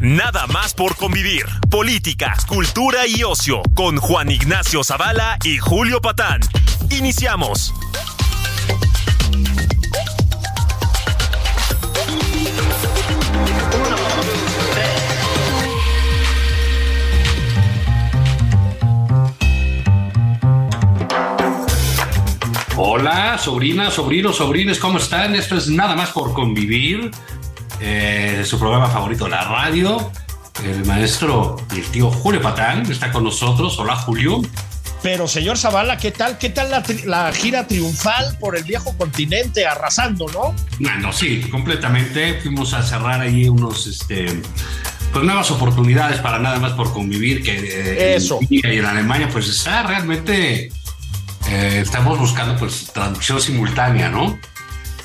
Nada más por convivir. Política, cultura y ocio con Juan Ignacio Zavala y Julio Patán. Iniciamos. Hola, sobrinas, sobrinos, sobrines, ¿cómo están? Esto es Nada más por convivir. Eh, su programa favorito, la radio. El maestro y el tío Julio Patán está con nosotros. Hola, Julio. Pero, señor Zavala, ¿qué tal? ¿Qué tal la, tri- la gira triunfal por el viejo continente arrasando, no? Bueno, sí, completamente. Fuimos a cerrar ahí unos, este, pues nuevas oportunidades para nada más por convivir. Que eh, Eso. en y en Alemania, pues está realmente. eh, estamos buscando, pues, traducción simultánea, ¿no?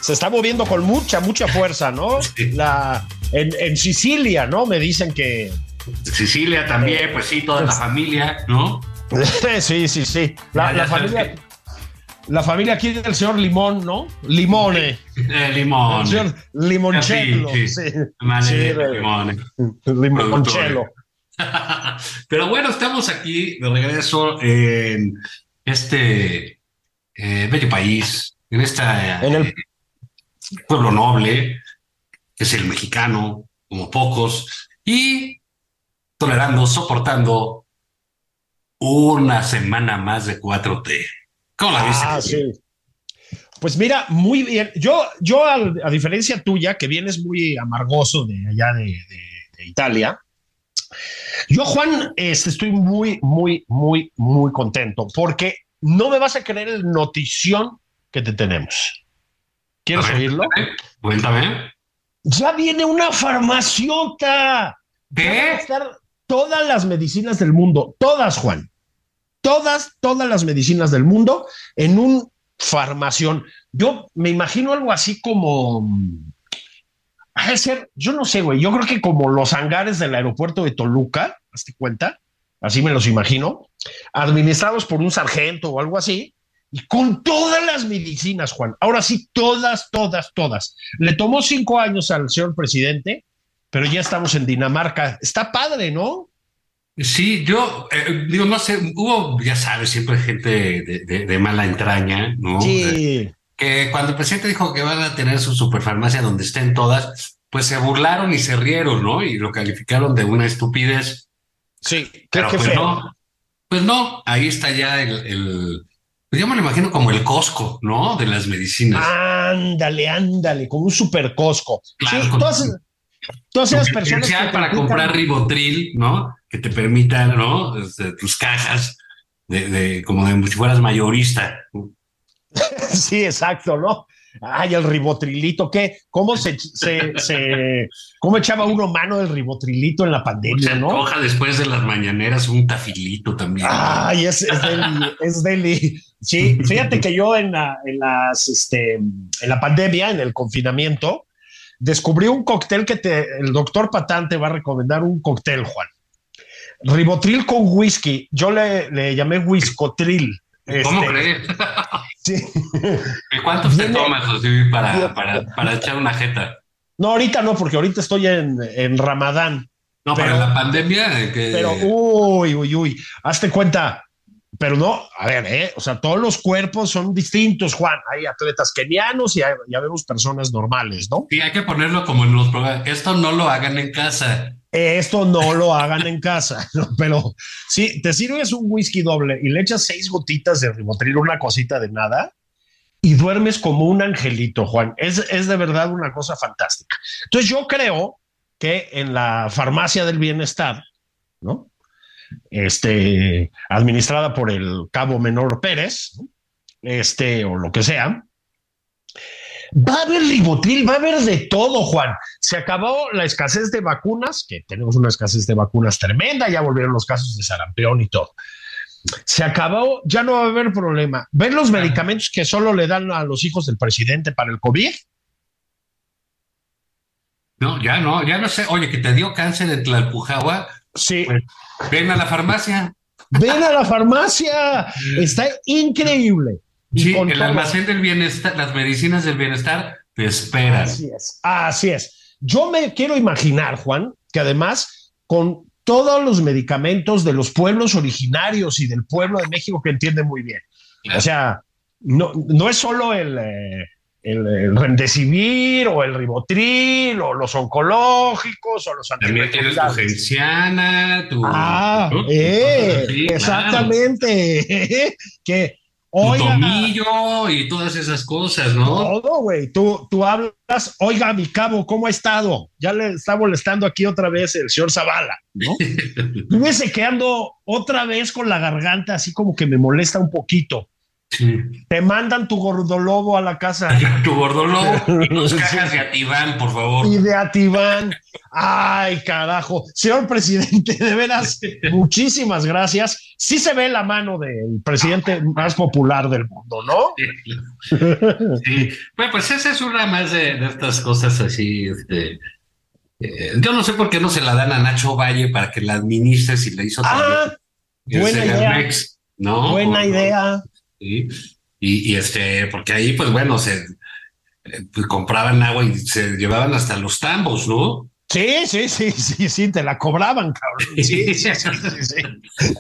Se está moviendo con mucha, mucha fuerza, ¿no? Sí. La, en, en Sicilia, ¿no? Me dicen que. Sicilia también, pues sí, toda la familia, ¿no? sí, sí, sí. La, Ya, ya la sabes familia. La familia aquí del señor Limón, ¿no? Limone. Eh, limón. El señor Limoncello. Sí, Sí, sí. Vale, limón. Limoncello. Pero bueno, estamos aquí de regreso en este eh, bello país, en esta En el- eh, pueblo noble, que es el mexicano, como pocos, y tolerando, soportando una semana más de 4T. ¿Cómo la viste? Ah, sí. Pues mira, muy bien. Yo, yo a, diferencia tuya, que vienes muy amargoso de allá de, de- de Italia, yo, Juan, este, estoy muy, muy, muy, muy contento porque no me vas a creer el notición que te tenemos. ¿Quieres A ver, oírlo? Cuéntame. Ya viene una farmaciota. Ya van a ¿Qué? estar todas las medicinas del mundo, todas, Juan. Todas, todas las medicinas del mundo en un farmación. Yo me imagino algo así como. mm, Ha de ser, yo no sé, güey. Yo creo que como los hangares del aeropuerto de Toluca, ¿hazte cuenta? Así me los imagino, administrados por un sargento o algo así, y con todas las medicinas, Juan. Ahora sí, todas, todas, todas. Le tomó cinco años al señor presidente, pero ya estamos en Dinamarca. Está padre, ¿no? Sí, yo eh, digo, no sé, hubo, ya sabes, siempre gente de, de- de mala entraña, ¿no? Eh, que cuando el presidente dijo que van a tener su superfarmacia donde estén todas, pues se burlaron y se rieron, ¿no? Y lo calificaron de una estupidez. sí. Pero qué pues feo. no, pues no, ahí está ya el, el- pues yo me lo imagino como el Costco, ¿no? De las medicinas. Ándale, ándale, como un super cosco. Claro, sí, todas, todas esas personas que para comprar ribotril, ¿no? Que te permitan, ¿no? Este, tus cajas de, de- como de si fueras mayorista. Sí, exacto, ¿no? Ay, el ribotrilito, ¿qué? ¿Cómo se, se, se- cómo echaba uno mano del ribotrilito en la pandemia, no? antoja después de las mañaneras un tafilito también. Ay, es, es deli, es deli. Sí, fíjate que yo en, la, en las, este, en la pandemia, en el confinamiento, descubrí un cóctel que te, el doctor Patán te va a recomendar un cóctel, Juan. Ribotril con whisky. Yo le, le llamé whiskotril. ¿Cómo Este, crees? Sí. ¿Y ¿Cuántos te tomas así, para, para, para echar una jeta? No, ahorita no, porque ahorita estoy en, en Ramadán. No, Pero- para la pandemia. Que, Pero, uy, uy, uy, hazte cuenta. Pero no, a ver, ¿eh? o sea, todos los cuerpos son distintos, Juan. Hay atletas kenianos y hay- ya vemos personas normales, ¿no? Sí, hay que ponerlo como en los programas. Esto no lo hagan en casa. Esto no lo hagan en casa, pero si te sirves un whisky doble y le echas seis gotitas de ribotril, una cosita de nada, y duermes como un angelito, Juan. Es, es de verdad una cosa fantástica. Entonces yo creo que en la farmacia del bienestar, ¿no? Este, administrada por el cabo menor Pérez, ¿no? este, o lo que sea, Va a haber ribotril, va a haber de todo, Juan. Se acabó la escasez de vacunas, que tenemos una escasez de vacunas tremenda, ya volvieron los casos de sarampión y todo. Se acabó, ya no va a haber problema. ¿Ven los medicamentos que solo le dan a los hijos del presidente para el COVID? No, ya no, ya no sé. Oye, que te dio cáncer en Tlalpujagua. Sí. Pues, ven a la farmacia. Ven a la farmacia. Está increíble. Sí, el almacén del bienestar, las medicinas del bienestar te esperan. Así es, así es. Yo me quiero imaginar, Juan, que además con todos los medicamentos de los pueblos originarios y del pueblo de México que entiende muy bien. O sea, no, no es solo el, eh, el, el, Remdesivir o el Ribotril o los oncológicos o los También tienes tu genciana, tu... Ah, eh, sí, exactamente. que Oiga, tomillo y todas esas cosas, ¿no? Todo, güey. Tú, tú hablas, oiga, mi cabo, ¿cómo ha estado? Ya le está molestando aquí otra vez el señor Zavala, ¿no? Fíjese que ando otra vez con la garganta, así como que me molesta un poquito. Sí. Te mandan tu gordolobo a la casa. tu gordolobo y dos cajas de Ativán, por favor. Y de Ativán. Ay, carajo. Señor presidente, de veras, muchísimas gracias. Sí se ve la mano del presidente más popular del mundo, ¿no? Sí. Bueno, pues esa es una más de, de estas cosas así, este. Eh, yo no sé por qué no se la dan a Nacho Valle para que la administre si le hizo ah, buena idea. Mex, ¿no? Buena idea. ¿Sí? Y, y, este, porque ahí, pues bueno, se pues, compraban agua y se llevaban hasta los tambos, ¿no? Sí, sí, sí, sí, sí, te la cobraban, cabrón. Sí, sí, sí. sí.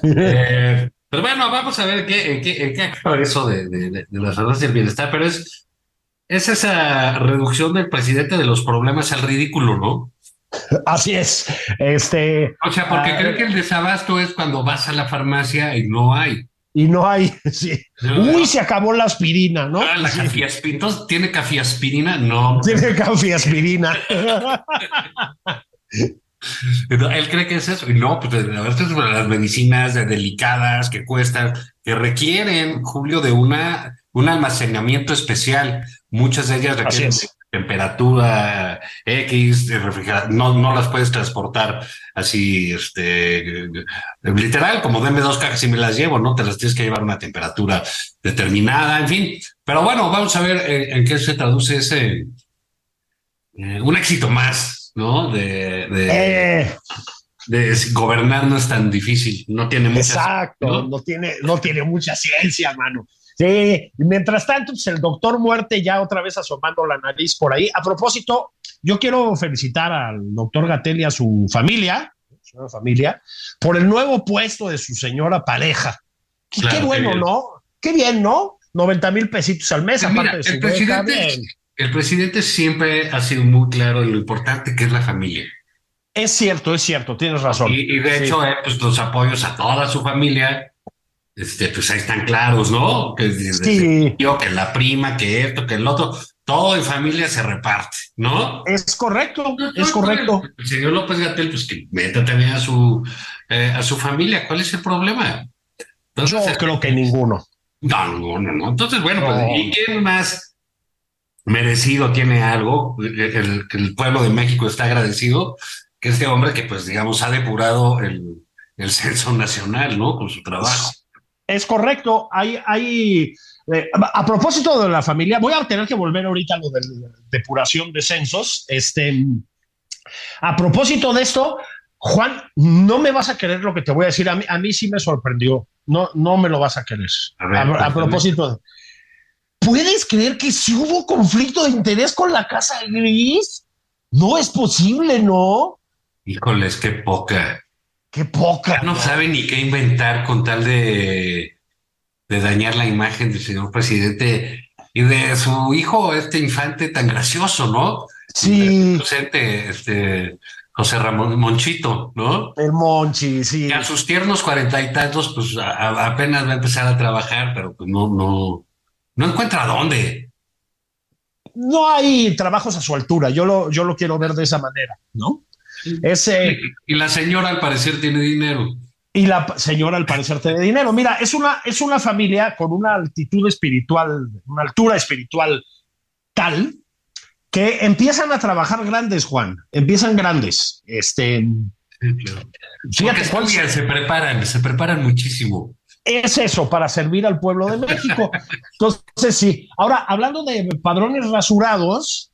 eh, pero bueno, vamos a ver qué, en qué, en qué acaba eso de, de, de, las farmacias del bienestar, pero es, es esa reducción del presidente de los problemas al ridículo, ¿no? Así es. Este. O sea, porque uh, creo que el desabasto es cuando vas a la farmacia y no hay y no hay, sí. Uy, se acabó la aspirina, ¿no? Ah, la sí. cafiaspirina. Entonces, ¿tiene cafiaspirina? No. Tiene cafiaspirina. Él cree que es eso. Y no, pues a veces las medicinas delicadas que cuestan, que requieren, Julio, de una un almacenamiento especial. Muchas de ellas requieren temperatura X, no, no las puedes transportar así, este, literal, como denme dos cajas y me las llevo, ¿no? Te las tienes que llevar a una temperatura determinada, en fin. Pero bueno, vamos a ver en, en qué se traduce ese, eh, un éxito más, ¿no? De, de, eh. de, gobernar no es tan difícil, no tiene mucha. Exacto, ¿no? no tiene, no tiene mucha ciencia, mano. Sí, mientras tanto, pues el doctor Muerte ya otra vez asomando la nariz por ahí. A propósito, yo quiero felicitar al doctor Gatel y a su familia, su familia, por el nuevo puesto de su señora pareja. Qué, claro, qué bueno, qué ¿no? Qué bien, ¿no? 90 mil pesitos al mes, Pues aparte de su el presidente, el presidente siempre ha sido muy claro en lo importante que es la familia. Es cierto, es cierto, tienes razón. Y, y de Sí. hecho, eh, pues los apoyos a toda su familia, este, pues ahí están claros, ¿no? Que, Sí. yo, que la prima, que esto, que el otro, todo en familia se reparte, ¿no? Es correcto, es correcto. El señor López Gatel, pues que meta también a su, eh, a su familia. ¿Cuál es el problema? Yo creo que ninguno. No, no, no. Entonces, bueno, pues. ¿y quién más merecido tiene algo? El, el- el pueblo de México está agradecido que este hombre que, pues, digamos, ha depurado el, el censo nacional, ¿no? Con su trabajo. Es correcto. Hay, hay eh, a, propósito de la familia, voy a tener que volver ahorita a lo de depuración de censos. Este, a propósito de esto, Juan, no me vas a querer lo que te voy a decir. A mí, a mí sí me sorprendió. No, no me lo vas a querer. A ver, A, a cuéntame. propósito de. ¿Puedes creer que sí hubo conflicto de interés con la Casa Gris? No es posible, ¿no? Híjoles, qué poca. Qué poca. Ya no sabe ni qué inventar con tal de, de dañar la imagen del señor presidente y de su hijo, este infante tan gracioso, ¿no? Sí, Docente, este, José Ramón Monchito, ¿no? el Monchi, sí. Y a sus tiernos cuarenta y tantos, pues a- apenas va a empezar a trabajar, pero pues no, no, no encuentra dónde. no hay trabajos a su altura. Yo lo, yo lo quiero ver de esa manera, ¿no? Ese, Y la señora al parecer tiene dinero. y la señora al parecer tiene dinero. Mira, es una, es una familia con una altitud espiritual, una altura espiritual tal que empiezan a trabajar grandes, Juan, empiezan grandes. Este, fíjate, se preparan, se preparan muchísimo. Es eso, para servir al pueblo de México. Entonces, sí. Ahora, hablando de padrones rasurados,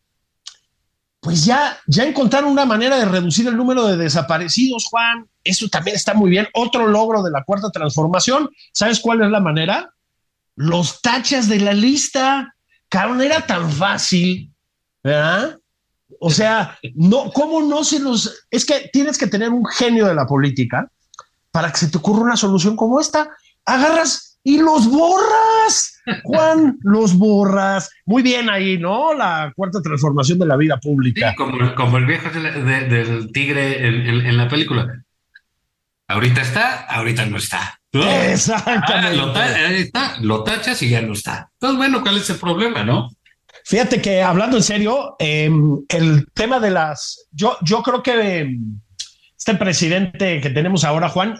pues ya, ya encontraron una manera de reducir el número de desaparecidos, Juan. Eso también está muy bien. Otro logro de la cuarta transformación. ¿Sabes cuál es la manera? Los tachas de la lista. Cabrón, era tan fácil ¿verdad? O sea, no, ¿cómo no se los... Es que tienes que tener un genio de la política para que se te ocurra una solución como esta. Agarras y los borras, Juan, los borras. Muy bien ahí, ¿no? La cuarta transformación de la vida pública. como, el viejo del tigre en, la película. Ahorita está, ahorita no está. Exactamente. Ah, lo, lo tachas y ya no está. Entonces, bueno, ¿cuál es el problema, no? Fíjate que hablando en serio, em, el tema de las, yo, yo creo que em, este presidente que tenemos ahora, Juan,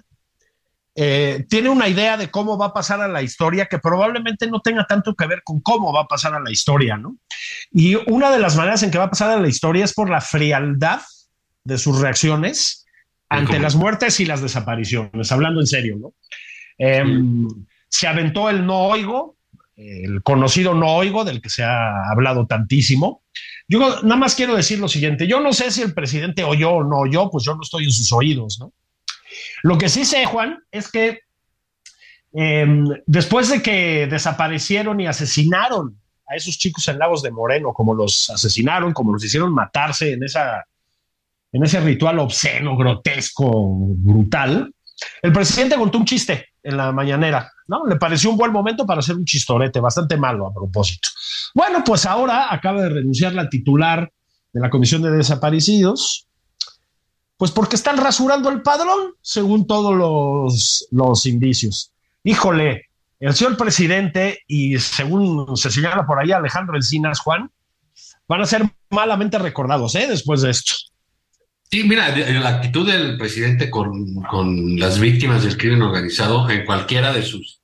eh, tiene una idea de cómo va a pasar a la historia que probablemente no tenga tanto que ver con cómo va a pasar a la historia, ¿no? Y una de las maneras en que va a pasar a la historia es por la frialdad de sus reacciones ante las muertes y las desapariciones, hablando en serio, ¿no? Em, se aventó el no oigo, el conocido no oigo, del que se ha hablado tantísimo. Yo nada más quiero decir lo siguiente, yo no sé si el presidente oyó o no oyó, pues yo no estoy en sus oídos, ¿no? Lo que sí sé, Juan, es que em, después de que desaparecieron y asesinaron a esos chicos en Lagos de Moreno, como los asesinaron, como los hicieron matarse en, esa, en ese ritual obsceno, grotesco, brutal, el presidente contó un chiste en la mañanera, ¿no? Le pareció un buen momento para hacer un chistorete, bastante malo a propósito. Bueno, pues ahora acaba de renunciar la titular de la Comisión de Desaparecidos, pues porque están rasurando el padrón, según todos los, los indicios. Híjole, el señor presidente y según se señala por ahí Alejandro Encinas, Juan, van a ser malamente recordados ¿eh? después de esto. Sí, mira, la actitud del presidente con, las víctimas del crimen organizado en cualquiera de sus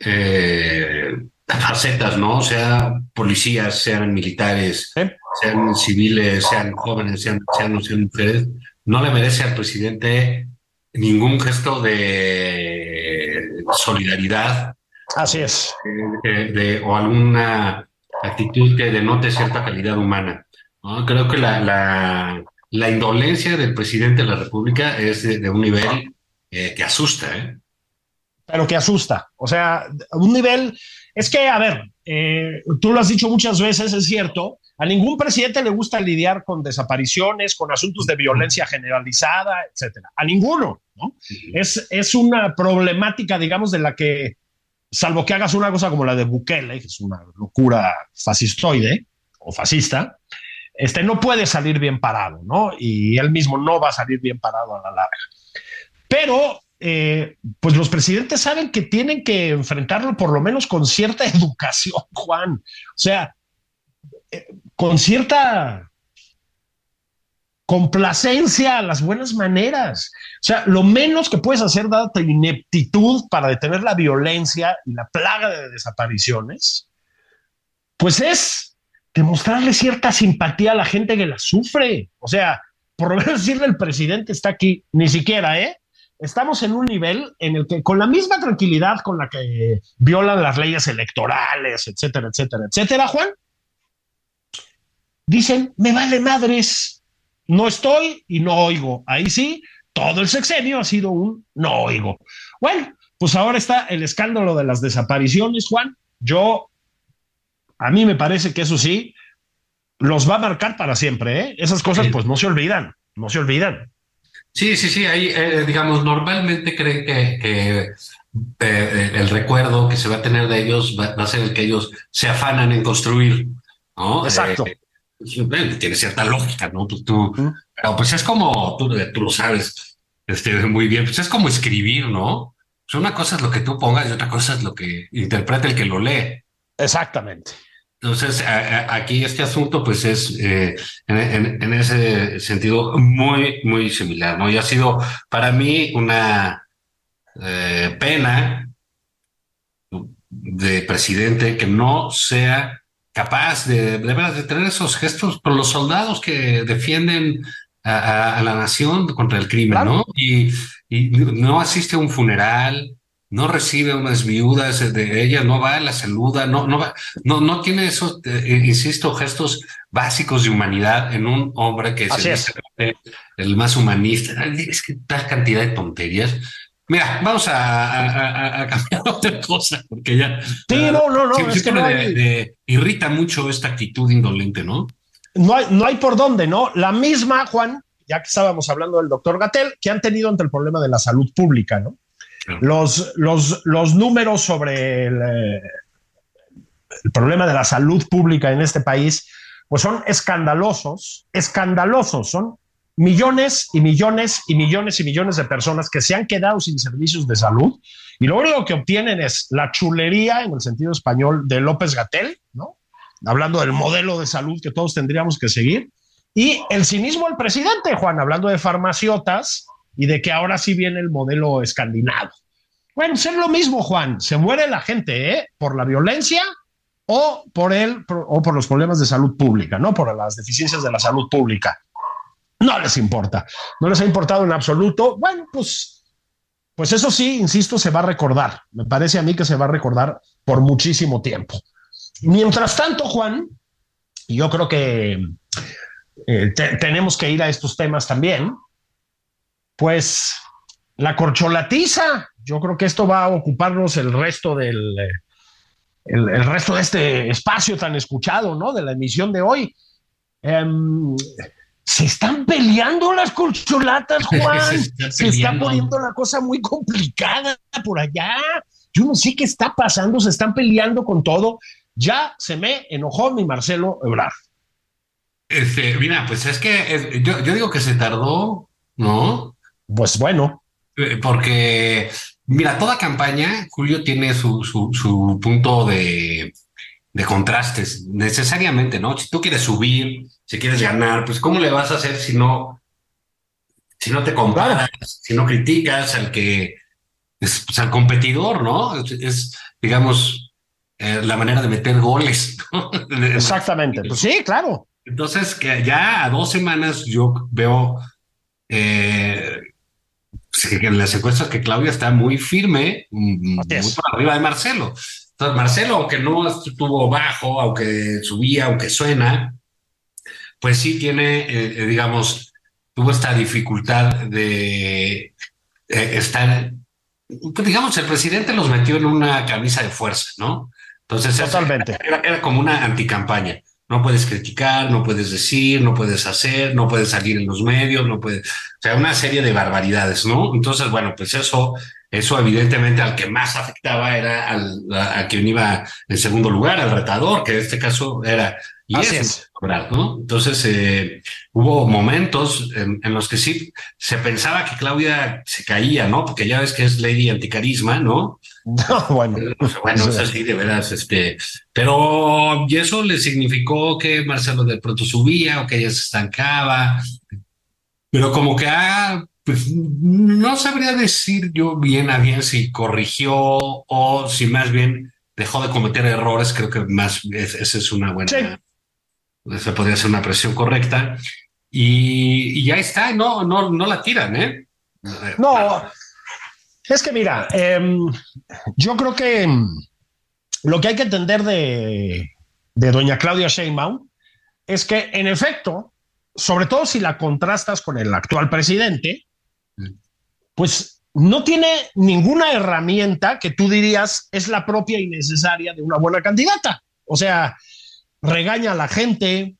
eh, facetas, ¿no? Sea policías, sean militares, sean civiles, sean jóvenes, sean ancianos, sean mujeres, no le merece al presidente ningún gesto de solidaridad. Así es. Eh, o alguna actitud que denote cierta calidad humana. Creo que la la indolencia del presidente de la República es de, un nivel eh, que asusta. ¿eh? Pero que asusta. O sea, un nivel... Es que, a ver, eh, tú lo has dicho muchas veces, es cierto, a ningún presidente le gusta lidiar con desapariciones, con asuntos de violencia generalizada, etcétera. A ninguno, ¿no? es, es una problemática, digamos, de la que, salvo que hagas una cosa como la de Bukele, que es una locura fascistoide o fascista, este no puede salir bien parado, ¿no? Y él mismo no va a salir bien parado a la larga. Pero, eh, pues los presidentes saben que tienen que enfrentarlo por lo menos con cierta educación, Juan. O sea, eh, con cierta complacencia a las buenas maneras. O sea, lo menos que puedes hacer, dada tu ineptitud para detener la violencia y la plaga de desapariciones, pues es demostrarle cierta simpatía a la gente que la sufre. O sea, por lo menos decirle el presidente está aquí, ni siquiera, ¿eh? Estamos en un nivel en el que con la misma tranquilidad con la que violan las leyes electorales, etcétera, etcétera, etcétera, Juan, dicen, me vale madres, no estoy y no oigo. Ahí sí, todo el sexenio ha sido un no oigo. Bueno, pues ahora está el escándalo de las desapariciones, Juan. Yo a mí me parece que eso sí, los va a marcar para siempre. ¿eh? Esas cosas pues no se olvidan, no se olvidan. Sí, sí, sí, ahí, eh, digamos, normalmente creen que, eh, el recuerdo que se va a tener de ellos va, a ser el que ellos se afanan en construir, ¿no? Exacto. Tiene cierta lógica, ¿no? Tú, pero pues es como, tú, tú lo sabes este, muy bien, pues es como escribir, ¿no? Pues una cosa es lo que tú pongas y otra cosa es lo que interpreta el que lo lee. Exactamente. Entonces, aquí este asunto, pues es eh, en, ese sentido muy, muy similar, ¿no? Y ha sido para mí una eh, pena de presidente que no sea capaz de, de, de tener esos gestos por los soldados que defienden a, la nación contra el crimen, ¿no? Y, y, no asiste a un funeral, no recibe unas viudas de ella, no va, a la saluda, no, no va, no, no tiene esos, eh, insisto, gestos básicos de humanidad en un hombre que es, el más humanista. Es que tal cantidad de tonterías. Mira, vamos a, cambiar otra cosa, porque ya. Sí, no, no, no. es que me irrita mucho esta actitud indolente, ¿no? No hay, no hay por dónde, ¿no? La misma, Juan, ya que estábamos hablando del doctor Gatel, que han tenido ante el problema de la salud pública, ¿no? Los, los, los números sobre el, eh, el problema de la salud pública en este país, pues son escandalosos, escandalosos, son millones y millones y millones y millones de personas que se han quedado sin servicios de salud y lo único que obtienen es la chulería, en el sentido español, de López Gatel, ¿no? Hablando del modelo de salud que todos tendríamos que seguir, y el cinismo del presidente, Juan, hablando de farmaciotas y de que ahora sí viene el modelo escandinavo. Bueno, es lo mismo, Juan. Se muere la gente, ¿eh? Por la violencia o por el, o por los problemas de salud pública, ¿no? Por las deficiencias de la salud pública. No les importa, no les ha importado en absoluto. Bueno, pues, pues eso sí, insisto, se va a recordar. Me parece a mí que se va a recordar por muchísimo tiempo. Mientras tanto, Juan, yo creo que eh, tenemos que ir a estos temas también, pues la corcholatiza, yo creo que esto va a ocuparnos el resto del... Eh, el, resto de este espacio tan escuchado, ¿no? De la emisión de hoy. Em, se están peleando las corcholatas, Juan. se, está, poniendo la cosa muy complicada por allá. Yo no sé qué está pasando, se están peleando con todo. Ya se me enojó mi Marcelo Ebrard. Este, mira, pues es que yo, digo que se tardó, ¿no? Pues bueno. Eh, porque, mira, toda campaña, Julio tiene su, su, su punto de, de contrastes, necesariamente, ¿no? Si tú quieres subir, si quieres ganar, pues ¿cómo le vas a hacer si no, si no te comparas, si no criticas al que, es, pues, al competidor, ¿no? Es, digamos, eh, la manera de meter goles. Exactamente, pues sí, claro. Entonces, que ya a dos semanas yo veo eh, pues, en las encuestas que Claudia está muy firme, mm, muy por arriba de Marcelo. Entonces, Marcelo, aunque no estuvo bajo, aunque subía, aunque suena, pues sí tiene, eh, eh, digamos, tuvo esta dificultad de eh, estar, pues digamos, el presidente los metió en una camisa de fuerza, ¿no? Entonces, Totalmente. Era, era como una anticampaña. No puedes criticar, no puedes decir, no puedes hacer, no puedes salir en los medios, no puedes, o sea, una serie de barbaridades, ¿no? Entonces, bueno, pues eso, eso evidentemente al que más afectaba era al, a, quien iba en segundo lugar, al retador, que en este caso era y Así es. ¿no? Entonces, eh, hubo momentos en, los que sí se pensaba que Claudia se caía, ¿no? Porque ya ves que es Lady Anticarisma, ¿no? No, bueno. Bueno, es así, de veras, este. Pero, y eso le significó que Marcelo de pronto subía o que ella se estancaba. Pero como que, ah, pues no sabría decir yo bien a bien si corrigió o si más bien dejó de cometer errores. Creo que más, esa es una buena se podría hacer una presión correcta y, ya está, no, no, no la tiran, ¿eh? No, es que mira, em, yo creo que lo que hay que entender de, de doña Claudia Sheinbaum es que en efecto, sobre todo si la contrastas con el actual presidente, pues no tiene ninguna herramienta que tú dirías es la propia y necesaria de una buena candidata. O sea, regaña a la gente,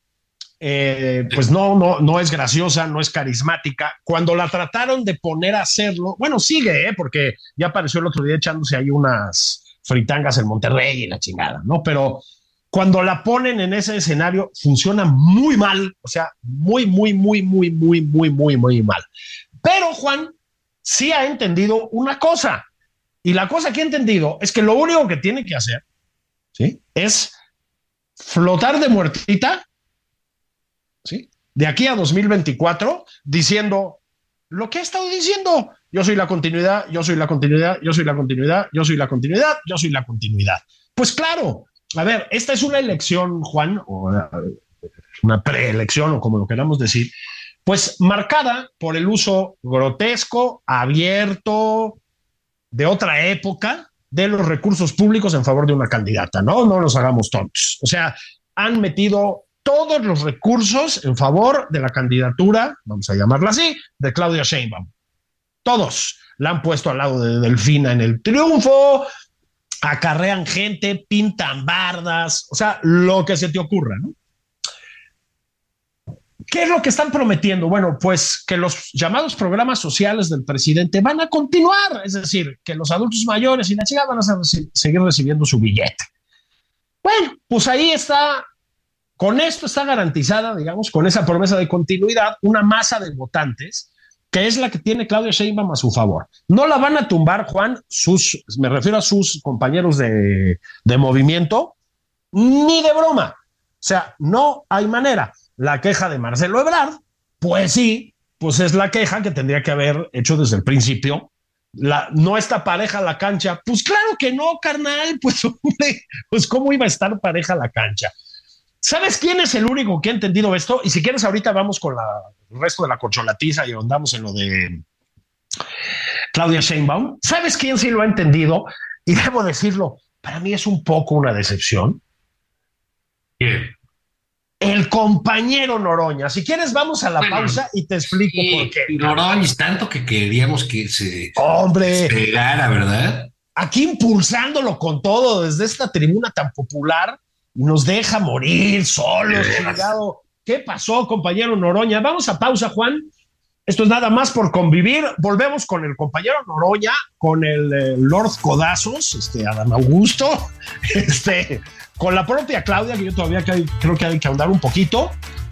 eh, pues no, no, no es graciosa, no es carismática. Cuando la trataron de poner a hacerlo, bueno, sigue, ¿eh? porque ya apareció el otro día echándose ahí unas fritangas en Monterrey y la chingada, ¿no? Pero cuando la ponen en ese escenario, funciona muy mal, o sea, muy, muy, muy, muy, muy, muy, muy, muy mal. Pero Juan sí ha entendido una cosa, y la cosa que ha entendido es que lo único que tiene que hacer, ¿sí? Es flotar de muertita, ¿sí? De aquí a 2024, diciendo lo que ha estado diciendo. Yo soy la continuidad, yo soy la continuidad, yo soy la continuidad, yo soy la continuidad, yo soy la continuidad. Pues claro, a ver, esta es una elección, Juan, o una preelección, o como lo queramos decir, pues marcada por el uso grotesco, abierto, de otra época, de los recursos públicos en favor de una candidata, ¿no? No nos hagamos tontos. O sea, han metido todos los recursos en favor de la candidatura, vamos a llamarla así, de Claudia Sheinbaum. Todos. La han puesto al lado de Delfina en el triunfo, acarrean gente, pintan bardas, o sea, lo que se te ocurra, ¿no? ¿Qué es lo que están prometiendo? Bueno, pues que los llamados programas sociales del presidente van a continuar, es decir, que los adultos mayores y la chica van a seguir recibiendo su billete. Bueno, pues ahí está, con esto está garantizada, digamos, con esa promesa de continuidad, una masa de votantes que es la que tiene Claudia Sheinbaum a su favor. No la van a tumbar, Juan, sus, me refiero a sus compañeros de, de movimiento, ni de broma. O sea, no hay manera. La queja de Marcelo Ebrard, pues sí, pues es la queja que tendría que haber hecho desde el principio. La, no está pareja la cancha. Pues claro que no, carnal. Pues, hombre, pues cómo iba a estar pareja la cancha. ¿Sabes quién es el único que ha entendido esto? Y si quieres, ahorita vamos con el resto de la corcholatiza y andamos en lo de Claudia Sheinbaum. ¿Sabes quién sí lo ha entendido? Y debo decirlo, para mí es un poco una decepción. ¿Quién? El compañero Noroña. Si quieres, vamos a la pausa y te explico por qué. Noroña es tanto que queríamos que se Hombre, pegara, ¿verdad? Aquí impulsándolo con todo desde esta tribuna tan popular nos deja morir solos. ¿Qué pasó, compañero Noroña? Vamos a pausa, Juan. Esto es nada más por convivir. Volvemos con el compañero Noroña, con el eh, Lord Codazos, este Adam Augusto, este, con la propia Claudia, que yo todavía creo que hay que ahondar un poquito.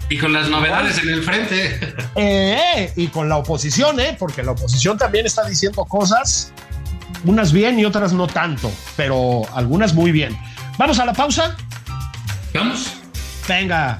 Y con las novedades en el frente. Eh, y con la oposición, ¿eh? porque la oposición también está diciendo cosas, unas bien y otras no tanto, pero algunas muy bien. Vamos a la pausa ¿Vamos? Venga,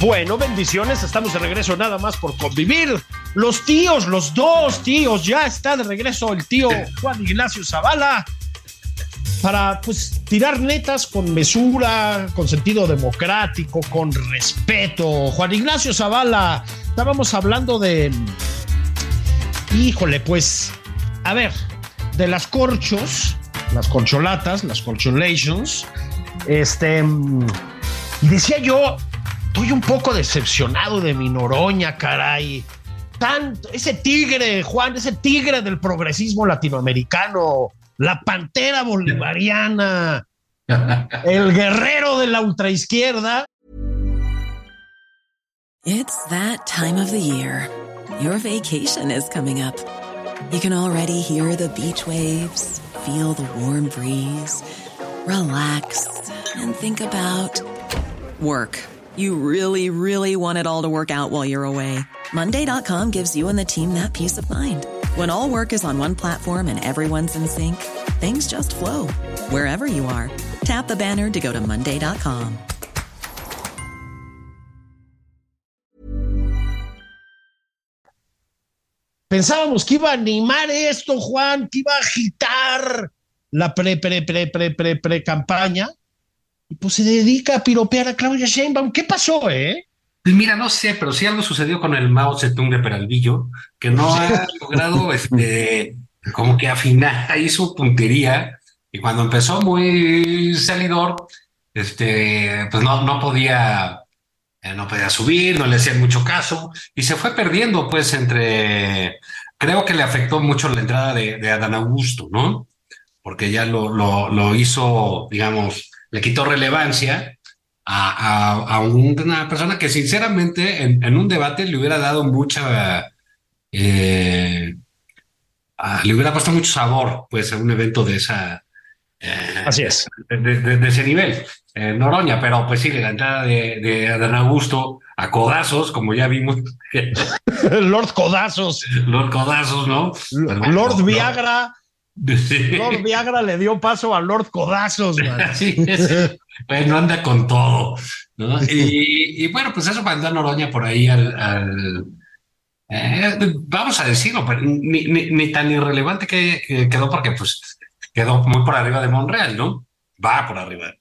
Bueno, bendiciones, estamos de regreso nada más por convivir. Los tíos, los dos tíos, ya está de regreso el tío Juan Ignacio Zavala para pues tirar netas con mesura, con sentido democrático, con respeto. Juan Ignacio Zavala, estábamos hablando de híjole, pues a ver, de las corchos, las corcholatas, las corcholations, este y decía yo, estoy un poco decepcionado de mi Noroña, caray. Tanto, ese tigre, Juan, ese tigre del progresismo latinoamericano, la pantera bolivariana, el guerrero de la ultraizquierda. It's that time of the year. Your vacation is coming up. You can already hear the beach waves, feel the warm breeze, relax, and think about work. You really, really want it all to work out while you're away. Monday.com gives you and the team that peace of mind. When all work is on one platform and everyone's in sync, things just flow wherever you are. Tap the banner to go to Monday.com. pensábamos que iba a animar esto, Juan, que iba a agitar la pre, pre, pre, pre, pre, pre campaña, y pues se dedica a piropear a Claudia Sheinbaum. ¿Qué pasó, eh? Pues mira, no sé, pero sí algo sucedió con el Mao Zedong de Peralvillo, que no ha logrado, este, como que afinar ahí su puntería, y cuando empezó muy salidor, este, pues no, no podía, eh, no podía subir, no le hacían mucho caso, y se fue perdiendo, pues, entre, creo que le afectó mucho la entrada de, de Adán Augusto, ¿no? Porque ya lo, lo, lo hizo, digamos, le quitó relevancia a, a, una persona que sinceramente en, un debate le hubiera dado mucha, eh, le hubiera puesto mucho sabor, pues, a un evento de esa... Eh, Así es. De, ese nivel. Eh, Noroña, pero pues sí, la entrada de, de Adán Augusto a codazos, como ya vimos. Lord Codazos. Lord Codazos, ¿no? Lord Viagra. Lord Viagra le dio paso a Lord Codazos, Sí, no anda con todo. ¿no? Y, bueno, pues eso mandó a Noroña por ahí al. Eh, vamos a decirlo, pero ni, tan irrelevante que, quedó porque pues quedó muy por arriba de Monreal, ¿no? Va por arriba.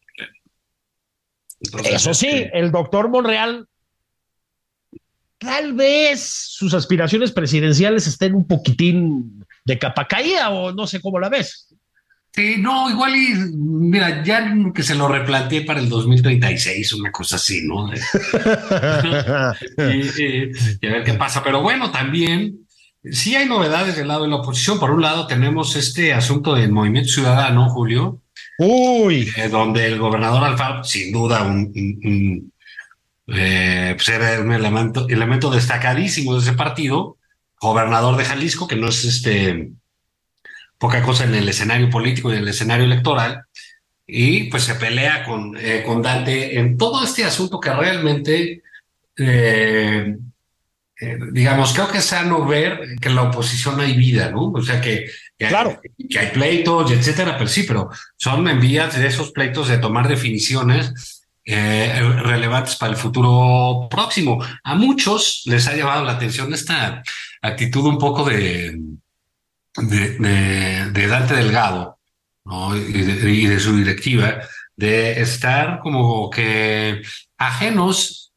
eso sí, este, el doctor Monreal tal vez sus aspiraciones presidenciales estén un poquitín de capa caída o no sé cómo la ves. Sí, no, igual y mira, ya que se lo replanteé para el 2036, una cosa así, ¿no? y, a ver qué pasa. Pero bueno, también sí hay novedades del lado de la oposición. Por un lado, tenemos este asunto del movimiento ciudadano, Julio. Uy. Eh, donde el gobernador Alfaro, sin duda, un, eh, pues era un elemento, elemento destacadísimo de ese partido, gobernador de Jalisco, que no es este poca cosa en el escenario político y en el escenario electoral, y pues se pelea con, eh, con Dante en todo este asunto que realmente, eh, eh, digamos, creo que es sano ver que en la oposición hay vida, ¿no? O sea, que, claro. hay, que hay pleitos, etcétera, pero sí, pero son envías de esos pleitos de tomar definiciones relevantes para el futuro próximo. A muchos les ha llamado la atención esta actitud un poco de, de, Dante Delgado y, de, su directiva de estar como que ajenos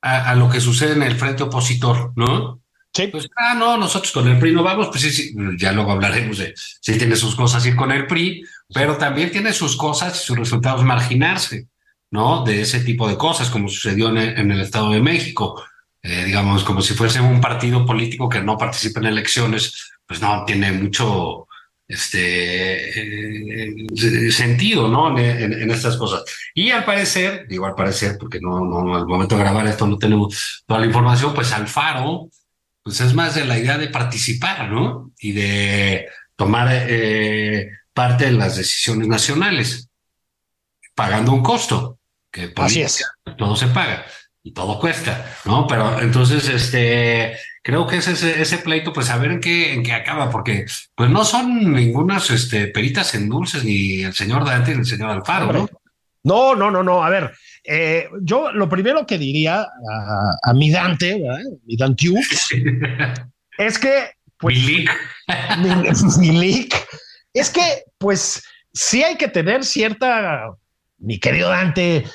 a, lo que sucede en el frente opositor, ¿no? Sí. Pues, ah, no, nosotros con el PRI no vamos, pues sí, sí, ya luego hablaremos de si tiene sus cosas ir con el PRI, pero también tiene sus cosas y sus resultados marginarse, ¿no? De ese tipo de cosas, como sucedió en el Estado de México. Eh, digamos, como si fuese un partido político que no participa en elecciones, pues no tiene mucho este eh, sentido, ¿no? En, estas cosas. Y al parecer, digo al parecer, porque no, no, al momento de grabar esto no tenemos toda la información, pues Alfaro, pues es más de la idea de participar, ¿no? Y de tomar eh, parte de las decisiones nacionales, pagando un costo, que Así es. todo se paga y todo cuesta, ¿no? Pero entonces, este, creo que ese, ese pleito, pues a ver en qué, en qué acaba, porque pues no son ningunas este, peritas en dulces, ni el señor Dante ni el señor Alfaro, ¿no? No, no, no, no. A ver, eh, yo lo primero que diría a, mi Dante, mi Dantiux, es que, pues, mi, es que, pues, sí hay que tener cierta, mi querido Dante,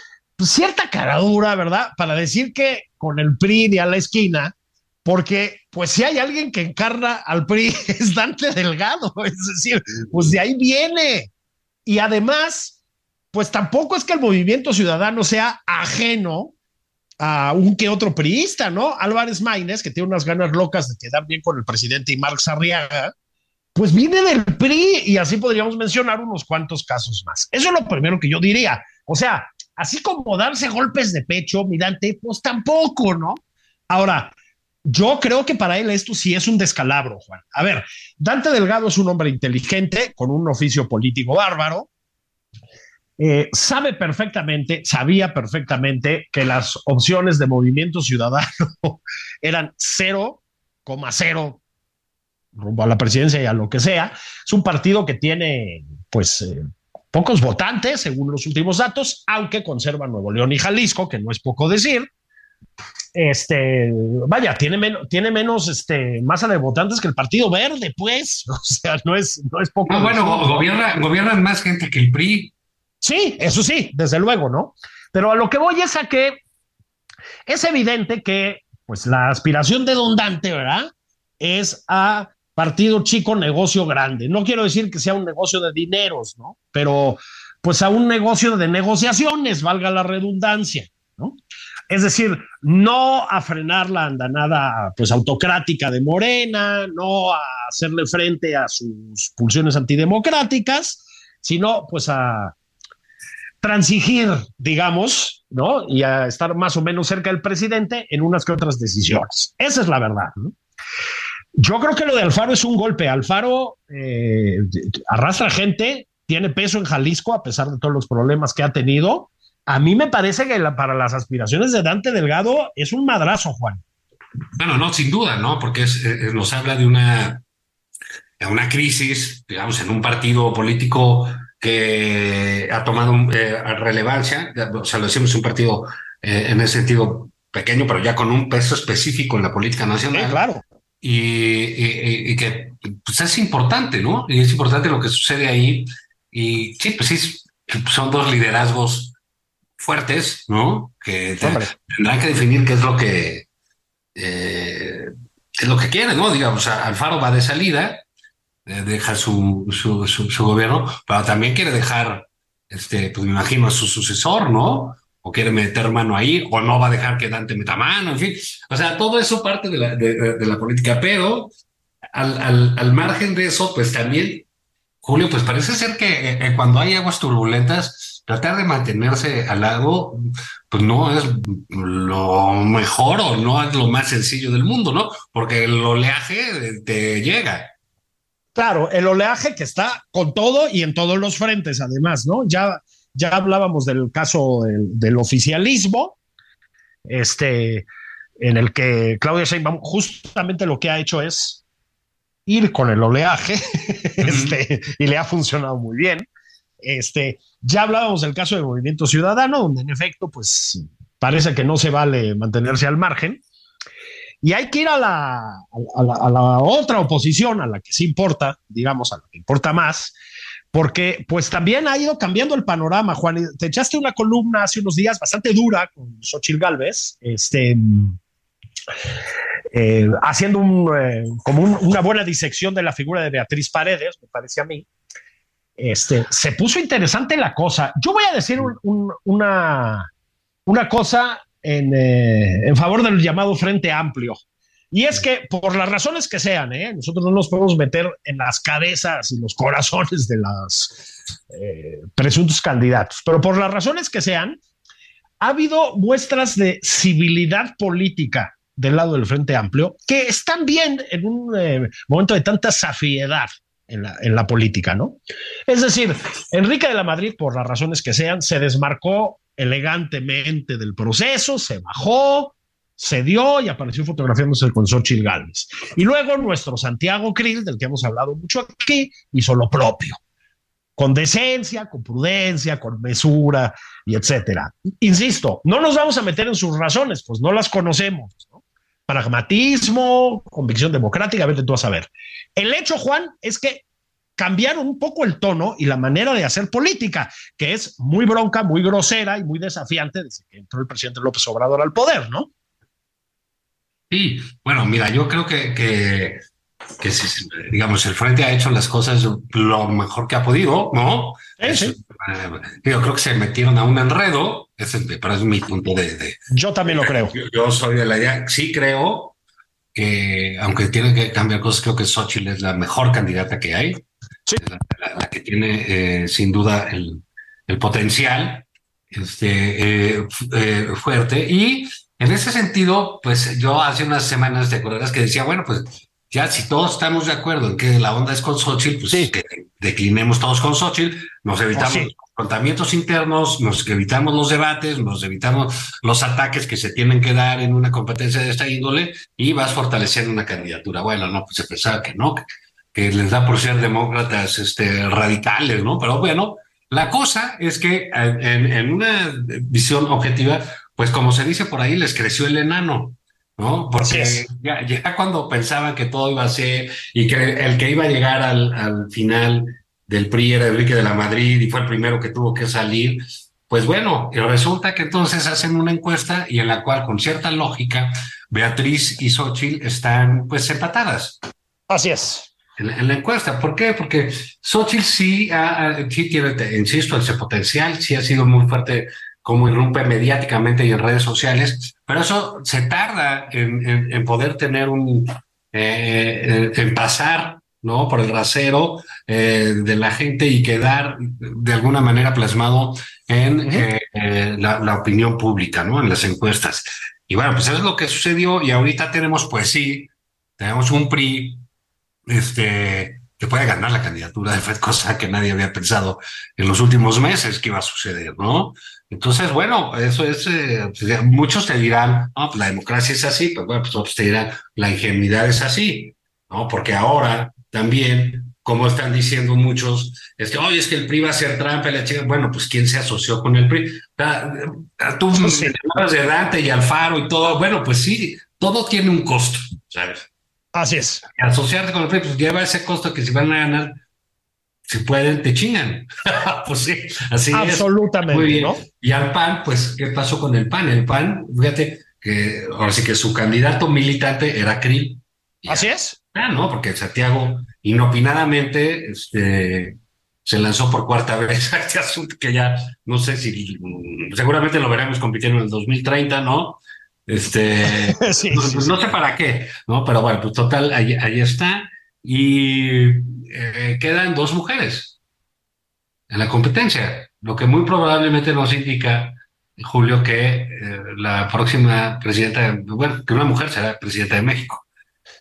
pues, cierta caradura, ¿verdad? Para decir que con el PRI ni a la esquina, porque pues si hay alguien que encarna al PRI es Dante Delgado, es decir, pues de ahí viene. Y además, pues tampoco es que el movimiento ciudadano sea ajeno a un que otro priista, ¿no? Álvarez Maínez, que tiene unas ganas locas de quedar bien con el presidente y Marx Arriaga, pues viene del PRI y así podríamos mencionar unos cuantos casos más. Eso es lo primero que yo diría. O sea, así como darse golpes de pecho, mirante, pues tampoco, ¿no? Ahora, yo creo que para él esto sí es un descalabro, Juan. A ver, Dante Delgado es un hombre inteligente, con un oficio político bárbaro, eh, sabe perfectamente, sabía perfectamente que las opciones de movimiento ciudadano eran 0,0 rumbo a la presidencia y a lo que sea. Es un partido que tiene, pues, eh, pocos votantes, según los últimos datos, aunque conserva Nuevo León y Jalisco, que no es poco decir. este, vaya, tiene, menos, tiene menos este, masa de votantes que el Partido Verde, pues. O sea, no es, no es poco. Ah, bueno, gobierna, gobiernan más gente que el PRI. Sí, eso sí, desde luego, ¿no? Pero a lo que voy es a que es evidente que, pues, la aspiración de Don Dante, ¿verdad? Es a partido chico, negocio grande. No quiero decir que sea un negocio de dineros, ¿no? Pero, pues, a un negocio de negociaciones, valga la redundancia, ¿no? Es decir, no a frenar la andanada pues autocrática de Morena, no a hacerle frente a sus pulsiones antidemocráticas, sino pues a transigir, digamos, ¿no? Y a estar más o menos cerca del presidente en unas que otras decisiones. Esa es la verdad. Yo creo que lo de Alfaro es un golpe. Alfaro eh, arrastra gente, tiene peso en Jalisco a pesar de todos los problemas que ha tenido a mí me parece que para las aspiraciones de Dante Delgado es un madrazo, Juan. Bueno, no, sin duda, ¿no? Porque nos habla de una, una crisis, digamos, en un partido político que ha tomado eh, relevancia, o sea, lo decimos un partido eh, en ese sentido pequeño, pero ya con un peso específico en la política nacional. claro. Y, que pues, es importante, ¿no? Y es importante lo que sucede ahí. Y sí, pues sí, son dos liderazgos fuertes, ¿no? Que tendrán que definir qué es lo que eh, es lo que quieren, ¿no? Digamos, Alfaro va de salida, eh, deja su, su, su, gobierno, pero también quiere dejar, este, pues me imagino, a su sucesor, ¿no? O quiere meter mano ahí, o no va a dejar que Dante meta mano, en fin. O sea, todo eso parte de la, de, la política, pero al, margen de eso, pues también, Julio, pues parece ser que eh, cuando hay aguas turbulentas, tratar de mantenerse al lado, pues no es lo mejor o no es lo más sencillo del mundo, ¿no? Porque el oleaje te llega. Claro, el oleaje que está con todo y en todos los frentes, además, ¿no? Ya, ya hablábamos del caso del, oficialismo, este, en el que Claudia Sheinbaum justamente lo que ha hecho es ir con el oleaje, este, y le ha funcionado muy bien. Este, ya hablábamos del caso del Movimiento Ciudadano, donde en efecto, pues parece que no se vale mantenerse al margen. Y hay que ir a la, a la, otra oposición, a la que sí importa, digamos, a la que importa más, porque pues también ha ido cambiando el panorama, Juan. Te echaste una columna hace unos días bastante dura con Xochil Gálvez, este, eh, haciendo eh, como una buena disección de la figura de Beatriz Paredes, me parece a mí este, se puso interesante la cosa. Yo voy a decir una, una cosa en, eh, en, favor del llamado Frente Amplio. Y es que por las razones que sean, ¿eh? nosotros no nos podemos meter en las cabezas y los corazones de los eh, presuntos candidatos, pero por las razones que sean, ha habido muestras de civilidad política del lado del Frente Amplio que están bien en un momento de tanta safiedad en la, política, ¿no? Es decir, Enrique de la Madrid, por las razones que sean, se desmarcó elegantemente del proceso, se bajó, se dio y apareció fotografiándose con Xochitl Gálvez. Y luego nuestro Santiago Krill, del que hemos hablado mucho aquí, hizo lo propio, con decencia, con prudencia, con mesura y etcétera. Insisto, no nos vamos a meter en sus razones, pues no las conocemos, ¿no? Pragmatismo, convicción democrática, vete tú a saber. El hecho, Juan, es que cambiaron un poco el tono y la manera de hacer política, que es muy bronca, muy grosera y muy desafiante desde que entró el presidente López Obrador al poder, ¿no? Sí, bueno, mira, yo creo que, que, digamos, el Frente ha hecho las cosas lo mejor que ha podido, ¿no? Sí, eh, yo creo que se metieron a un enredo, ese es mi punto de... yo también lo creo. Yo, soy de la idea, sí creo que aunque tiene que cambiar cosas, creo que Xochitl es la mejor candidata que hay, la, que tiene eh, sin duda el, el potencial este, eh, eh, fuerte. Y en ese sentido, pues yo hace unas semanas te acordarás que decía, bueno, pues ya si todos estamos de acuerdo en que la onda es con Xochitl, pues que declinemos todos con Xochitl, nos evitamos contamientos internos, nos evitamos los debates, nos evitamos los ataques que se tienen que dar en una competencia de esta índole y vas fortaleciendo una candidatura. Bueno, no, pues se pensaba que no, que, les da por ser demócratas este, radicales, ¿no? Pero bueno, la cosa es que en, en una visión objetiva, pues como se dice por ahí, les creció el enano. ¿no? Porque ya, cuando pensaban que todo iba a ser y que el que iba a llegar al, al final del PRI era Enrique de la Madrid y fue el primero que tuvo que salir, pues bueno, resulta que entonces hacen una encuesta y en la cual con cierta lógica Beatriz y Xochitl están pues empatadas. Así es. En la, encuesta. ¿Por qué? Porque Xochitl sí, sí tiene, insisto, ese potencial, sí ha sido muy fuerte como irrumpe mediáticamente y en redes sociales, pero eso se tarda en, poder tener un, eh, en pasar, ¿no? Por el rasero eh, de la gente y quedar de alguna manera plasmado en eh, la, opinión pública, ¿no? En las encuestas. Y bueno, pues eso es lo que sucedió y ahorita tenemos, pues sí, tenemos un PRI, este, que puede ganar la candidatura de Fed, cosa que nadie había pensado en los últimos meses que iba a suceder, ¿no? Entonces, bueno, eso es, eh, pues, muchos te dirán, pues la democracia es así, pues bueno, pues otros te dirán, la ingenuidad es así, ¿no? Porque ahora también, como están diciendo muchos, es que, oye, es que el PRI va a ser trampa, la chica, bueno, pues ¿quién se asoció con el PRI? Tú sí. de Dante y Alfaro y todo, bueno, pues sí, todo tiene un costo, ¿sabes? Así es. Asociarte con el PRI, pues lleva ese costo que si van a ganar, si pueden, te chingan. pues sí, así es. Absolutamente, ¿no? Y al PAN, pues, ¿qué pasó con el PAN? El PAN, fíjate que ahora sí que su candidato militante era Krill. Así es. Ah, no, porque Santiago inopinadamente este, se lanzó por cuarta vez a este asunto que ya no sé si seguramente lo veremos compitiendo en el 2030, ¿no? Este, no, sé para qué, ¿no? Pero bueno, pues total, ahí, ahí está. Y eh, quedan dos mujeres en la competencia, lo que muy probablemente nos indica, Julio, que eh, la próxima presidenta, bueno, que una mujer será presidenta de México.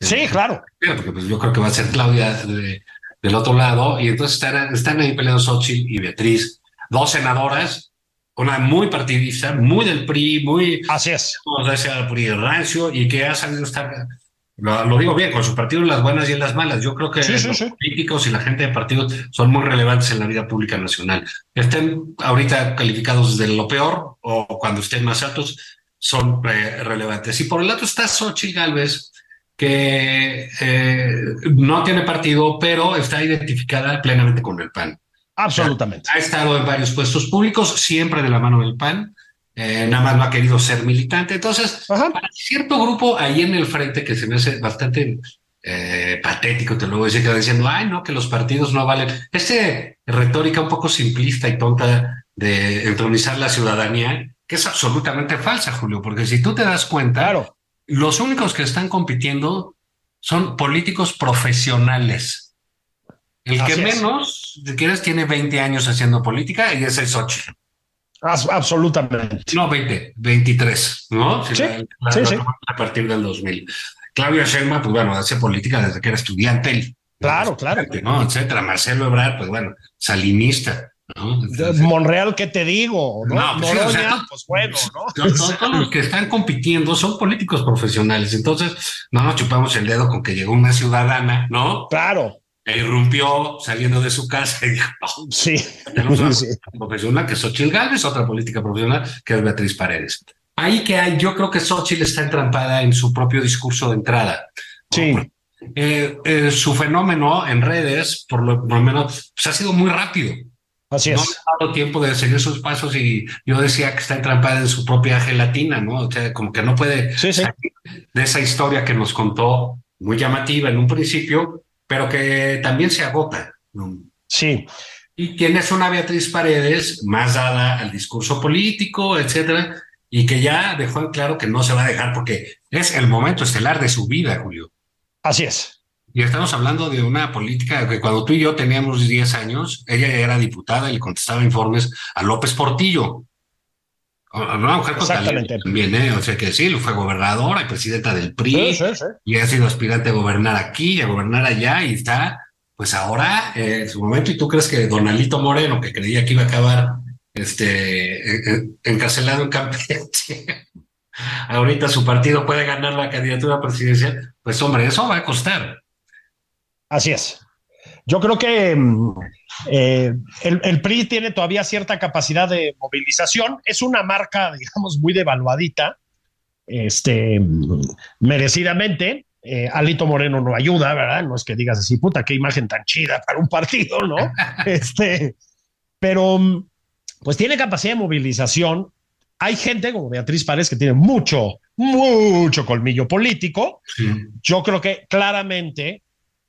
Sí, eh, claro. Porque pues, yo creo que va a ser Claudia del otro lado, y entonces están, están ahí peleando Xochitl y Beatriz, dos senadoras, una muy partidista, muy del PRI, muy... Así es. El PRI rancio, y que ha salido estar lo, digo bien, con su partido en las buenas y en las malas. Yo creo que los políticos y la gente de partidos son muy relevantes en la vida pública nacional. Estén ahorita calificados desde lo peor o cuando estén más altos, son relevantes. Y por el lado está Xochitl Galvez, que eh, no tiene partido, pero está identificada plenamente con el PAN. Absolutamente. ha estado en varios puestos públicos, siempre de la mano del PAN. Eh, nada más no ha querido ser militante. Entonces, para cierto grupo ahí en el frente que se me hace bastante eh, patético, te lo voy a decir, que diciendo, ay, no, que los partidos no valen. Este retórica un poco simplista y tonta de entronizar la ciudadanía, que es absolutamente falsa, Julio, porque si tú te das cuenta, los únicos que están compitiendo son políticos profesionales. El que menos, si quieres, tiene 20 años haciendo política y es Xochitl absolutamente. No, 20, 23, ¿no? Sí, sí, A partir del 2000. Claudia Sheinbaum, pues bueno, hace política desde que era estudiante. Claro, claro. ¿no? Etcétera. Marcelo Ebrard, pues bueno, salinista. ¿no? Monreal, ¿qué te digo? No, pues, pues bueno, ¿no? Todos, los que están compitiendo son políticos profesionales. Entonces, no nos chupamos el dedo con que llegó una ciudadana, ¿no? Claro e irrumpió saliendo de su casa y dijo, sí. tenemos una profesional que es Xochitl Gálvez, otra política profesional que es Beatriz Paredes. Ahí que hay, yo creo que Xochitl está entrampada en su propio discurso de entrada. Sí. Eh, eh, su fenómeno en redes, por lo, menos, pues, ha sido muy rápido. Así es. No ha dado tiempo de seguir sus pasos y yo decía que está entrampada en su propia gelatina, ¿no? O sea, como que no puede salir de esa historia que nos contó, muy llamativa en un principio, pero que también se agota. Sí. Y tienes una Beatriz Paredes más dada al discurso político, etcétera, y que ya dejó en claro que no se va a dejar porque es el momento estelar de su vida, Julio. Así es. Y estamos hablando de una política que cuando tú y yo teníamos 10 años, ella era diputada y le contestaba informes a López Portillo. Una mujer Exactamente. también, ¿eh? O sea que sí, fue gobernadora y presidenta del PRI. Y ha sido aspirante a gobernar aquí y a gobernar allá y está, pues ahora, eh, en su momento, y tú crees que Donalito Moreno, que creía que iba a acabar este, encarcelado en Campeche, ahorita su partido puede ganar la candidatura presidencial, pues hombre, eso va a costar. Así es. Yo creo que mm, Eh, el, PRI tiene todavía cierta capacidad de movilización. Es una marca, digamos, muy devaluadita, este, merecidamente. Eh, Alito Moreno no ayuda, ¿verdad? No es que digas así, puta, qué imagen tan chida para un partido, ¿no? este, pero pues tiene capacidad de movilización. Hay gente como Beatriz Párez que tiene mucho, mucho colmillo político. Yo creo que claramente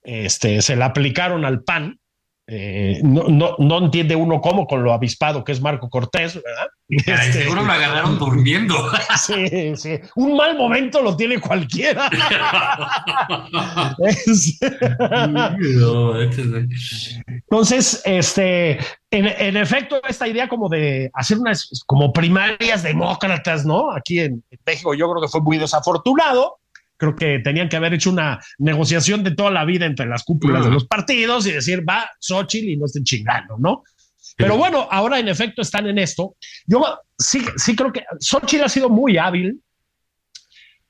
este, se le aplicaron al PAN eh, no, no, no, entiende uno cómo con lo avispado que es Marco Cortés, ¿verdad? Este, seguro lo agarraron durmiendo. Sí, sí. Un mal momento lo tiene cualquiera. Entonces, este, en, en, efecto, esta idea como de hacer unas como primarias demócratas, ¿no? Aquí en México yo creo que fue muy desafortunado creo que tenían que haber hecho una negociación de toda la vida entre las cúpulas de los partidos y decir, va Xochitl y no estén chingando, ¿no? Pero bueno, ahora en efecto están en esto. Yo sí, sí creo que Xochitl ha sido muy hábil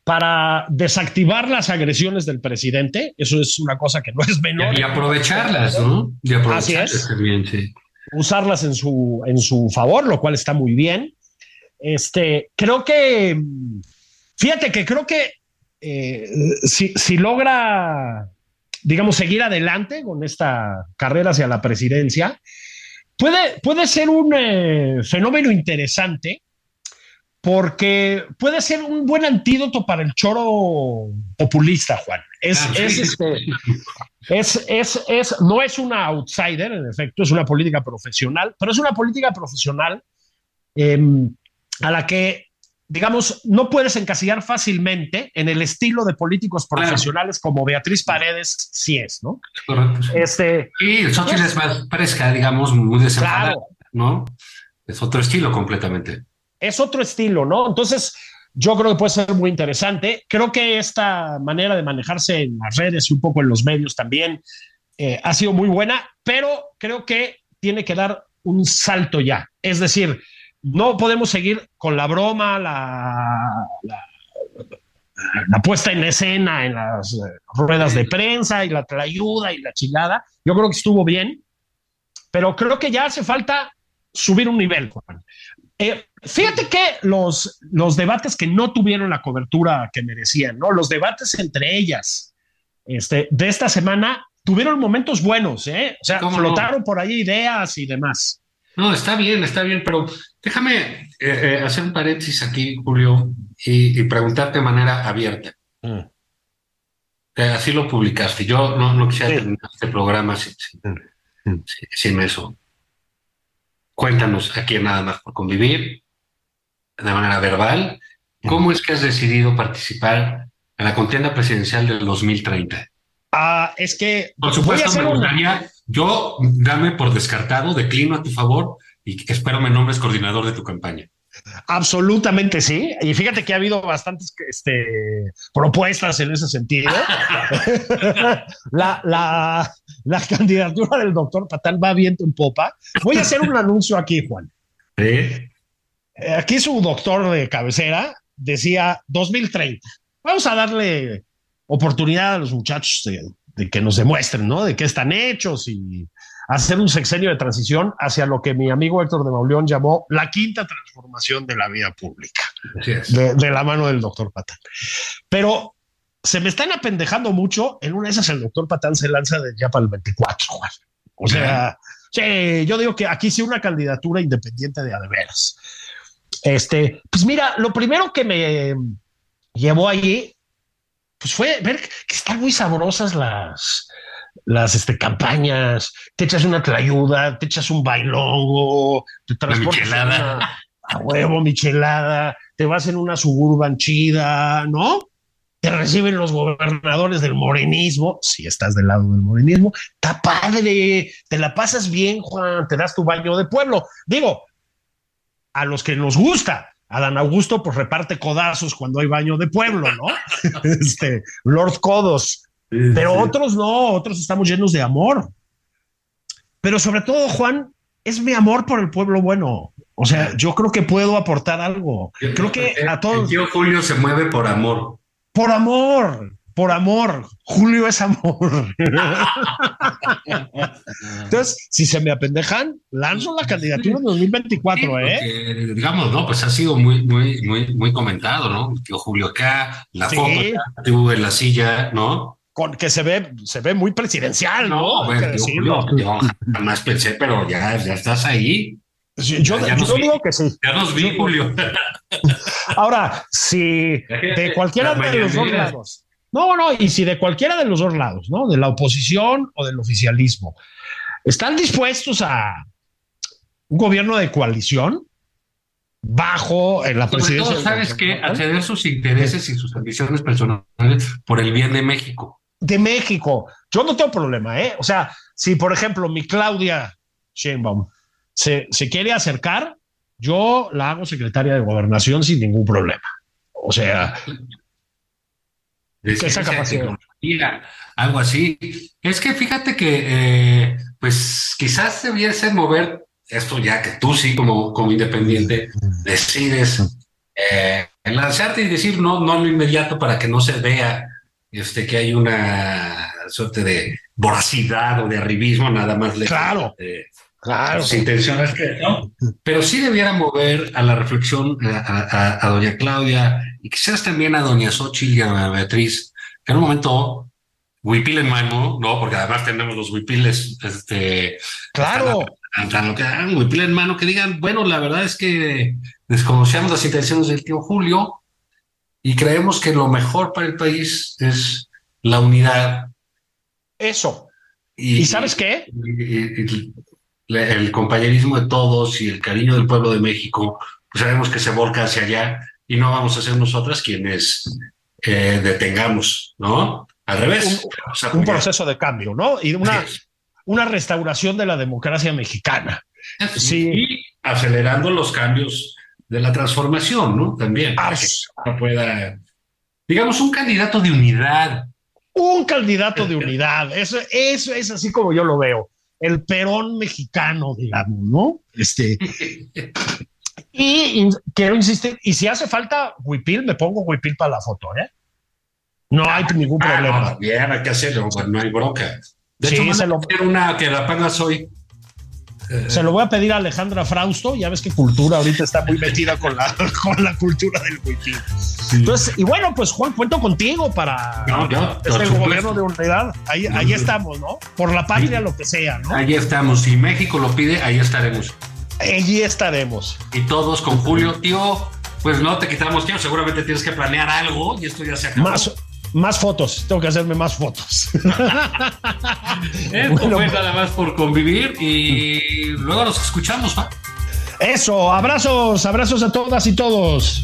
para desactivar las agresiones del presidente. Eso es una cosa que no es menor. Y aprovecharlas, ¿no? Y Así es. Usarlas en su, en su favor, lo cual está muy bien. Este, creo que, fíjate que creo que eh, si, logra, digamos, seguir adelante con esta carrera hacia la presidencia, puede, puede ser un eh, fenómeno interesante porque puede ser un buen antídoto para el choro populista, Juan. Es, ah, este, es, es, es, no es una outsider, en efecto, es una política profesional, pero es una política profesional em, a la que digamos, no puedes encasillar fácilmente en el estilo de políticos profesionales como Beatriz Paredes sí es, ¿no? Correcto. Este, y el Xochitl es más fresca, digamos, muy desenfadada, ¿no? Es otro estilo completamente. Es otro estilo, ¿no? Entonces, yo creo que puede ser muy interesante. Creo que esta manera de manejarse en las redes y un poco en los medios también eh, ha sido muy buena, pero creo que tiene que dar un salto ya. Es decir, no podemos seguir con la broma, la, la, puesta en escena en las eh, ruedas de prensa y la ayuda y la chingada. Yo creo que estuvo bien, pero creo que ya hace falta subir un nivel, Juan. Eh, fíjate que los, los debates que no tuvieron la cobertura que merecían, ¿no? Los debates entre ellas este, de esta semana tuvieron momentos buenos, ¿eh? O sea, flotaron por ahí ideas y demás. No, está bien, está bien, pero déjame eh, eh, hacer un paréntesis aquí, Julio, y, preguntarte de manera abierta. Mm. Eh, así lo publicaste. Yo no, no quisiera terminar este programa sin, sin, eso. Cuéntanos aquí nada más por convivir, de manera verbal, ¿cómo es que has decidido participar en la contienda presidencial del 2030? Ah, es que. Por supuesto, me gustaría. Yo, dame por descartado, declino a tu favor y espero me nombres coordinador de tu campaña. Absolutamente sí. Y fíjate que ha habido bastantes este, propuestas en ese sentido. la, la, la, candidatura del doctor Patán va viento en popa. Voy a hacer un anuncio aquí, Juan. Eh, aquí su doctor de cabecera decía 2030. Vamos a darle oportunidad a los muchachos de, que nos demuestren, ¿no? De qué están hechos y hacer un sexenio de transición hacia lo que mi amigo Héctor de Mauleón llamó la quinta transformación de la vida pública, de, la mano del doctor Patán. Pero se me están apendejando mucho. En una de esas, el doctor Patán se lanza de ya para el 24, O sea, yo digo que aquí sí una candidatura independiente de adeveras. Este, pues mira, lo primero que me llevó allí pues fue ver que están muy sabrosas las, las este, campañas, te echas una tlayuda, te echas un bailongo, te transportas a huevo, michelada, te vas en una suburban chida, ¿no? Te reciben los gobernadores del morenismo, si estás del lado del morenismo, está padre, te la pasas bien, Juan, te das tu baño de pueblo. Digo, a los que nos gusta, Adán Augusto pues reparte codazos cuando hay baño de pueblo, ¿no? este, Lord Codos. Pero otros no, otros estamos llenos de amor. Pero sobre todo, Juan, es mi amor por el pueblo bueno. O sea, yo creo que puedo aportar algo. creo que a todos. El tío Julio se mueve por amor. Por amor. Por amor. Julio es amor. Entonces, si se me apendejan, lanzo la candidatura en 2024, ¿eh? digamos, no, pues ha sido muy, muy, muy, muy comentado, ¿no? Tío Julio acá, la foto tuvo en la silla, ¿no? Con, que se ve, se ve muy presidencial, ¿no? no tío Julio, yo jamás pensé, pero ya, ya estás ahí. Yo, digo que sí. Ya nos vi, Julio. Ahora, si de cualquiera de los dos lados, no, no, y si de cualquiera de los dos lados, ¿no? De la oposición o del oficialismo, están dispuestos a un gobierno de coalición bajo en la presidencia. ¿sabes qué? A ceder sus intereses y sus ambiciones personales por el bien de México. De México. Yo no tengo problema, ¿eh? O sea, si por ejemplo mi Claudia Sheinbaum se, se quiere acercar, yo la hago secretaria de gobernación sin ningún problema. O sea, esa capacidad. Algo así. Es que fíjate que, eh, pues quizás debiese mover esto ya que tú sí como, como independiente decides eh, lanzarte y decir no, no lo inmediato para que no se vea este, que hay una suerte de voracidad o de arribismo, nada más le Claro. Claro. intenciones que no, pero sí debiera mover a la reflexión a, doña Claudia y quizás también a doña Xochitl y a Beatriz, que en un momento, huipil en mano, ¿no? Porque además tenemos los huipiles, este... Claro. lo que hagan, huipil en mano, que digan, bueno, la verdad es que desconocemos las intenciones del tío Julio y creemos que lo mejor para el país es la unidad. Eso. ¿Y, sabes qué? el compañerismo de todos y el cariño del pueblo de México, pues sabemos que se volca hacia allá y no vamos a ser nosotras quienes eh, detengamos, ¿no? Al revés. Un, proceso de cambio, ¿no? Y una, una restauración de la democracia mexicana. Sí. Y acelerando los cambios de la transformación, ¿no? También. Para que pueda, digamos, un candidato de unidad. Un candidato de unidad. Eso, eso es así como yo lo veo el Perón mexicano, digamos, ¿no? Este. y, quiero insistir, y si hace falta huipil, me pongo huipil para la foto, ¿eh? No hay ningún ah, problema. bien, hay que hacerlo, pues, no hay bronca. De hecho, se lo... una que la pagas hoy. Se lo voy a pedir a Alejandra Frausto. Ya ves que cultura ahorita está muy metida con la, con la cultura del huipil. Entonces, y bueno, pues Juan, cuento contigo para no, este gobierno de unidad. Ahí, ahí estamos, ¿no? Por la patria, lo que sea, ¿no? Ahí estamos. Si México lo pide, ahí estaremos. Allí estaremos. Y todos con Julio, tío. Pues no te quitamos tío. Seguramente tienes que planear algo y esto ya se acabó. Más, más fotos, tengo que hacerme más fotos. Esto fue nada más por convivir y luego nos escuchamos, ¿va? Eso, abrazos, abrazos a todas y todos.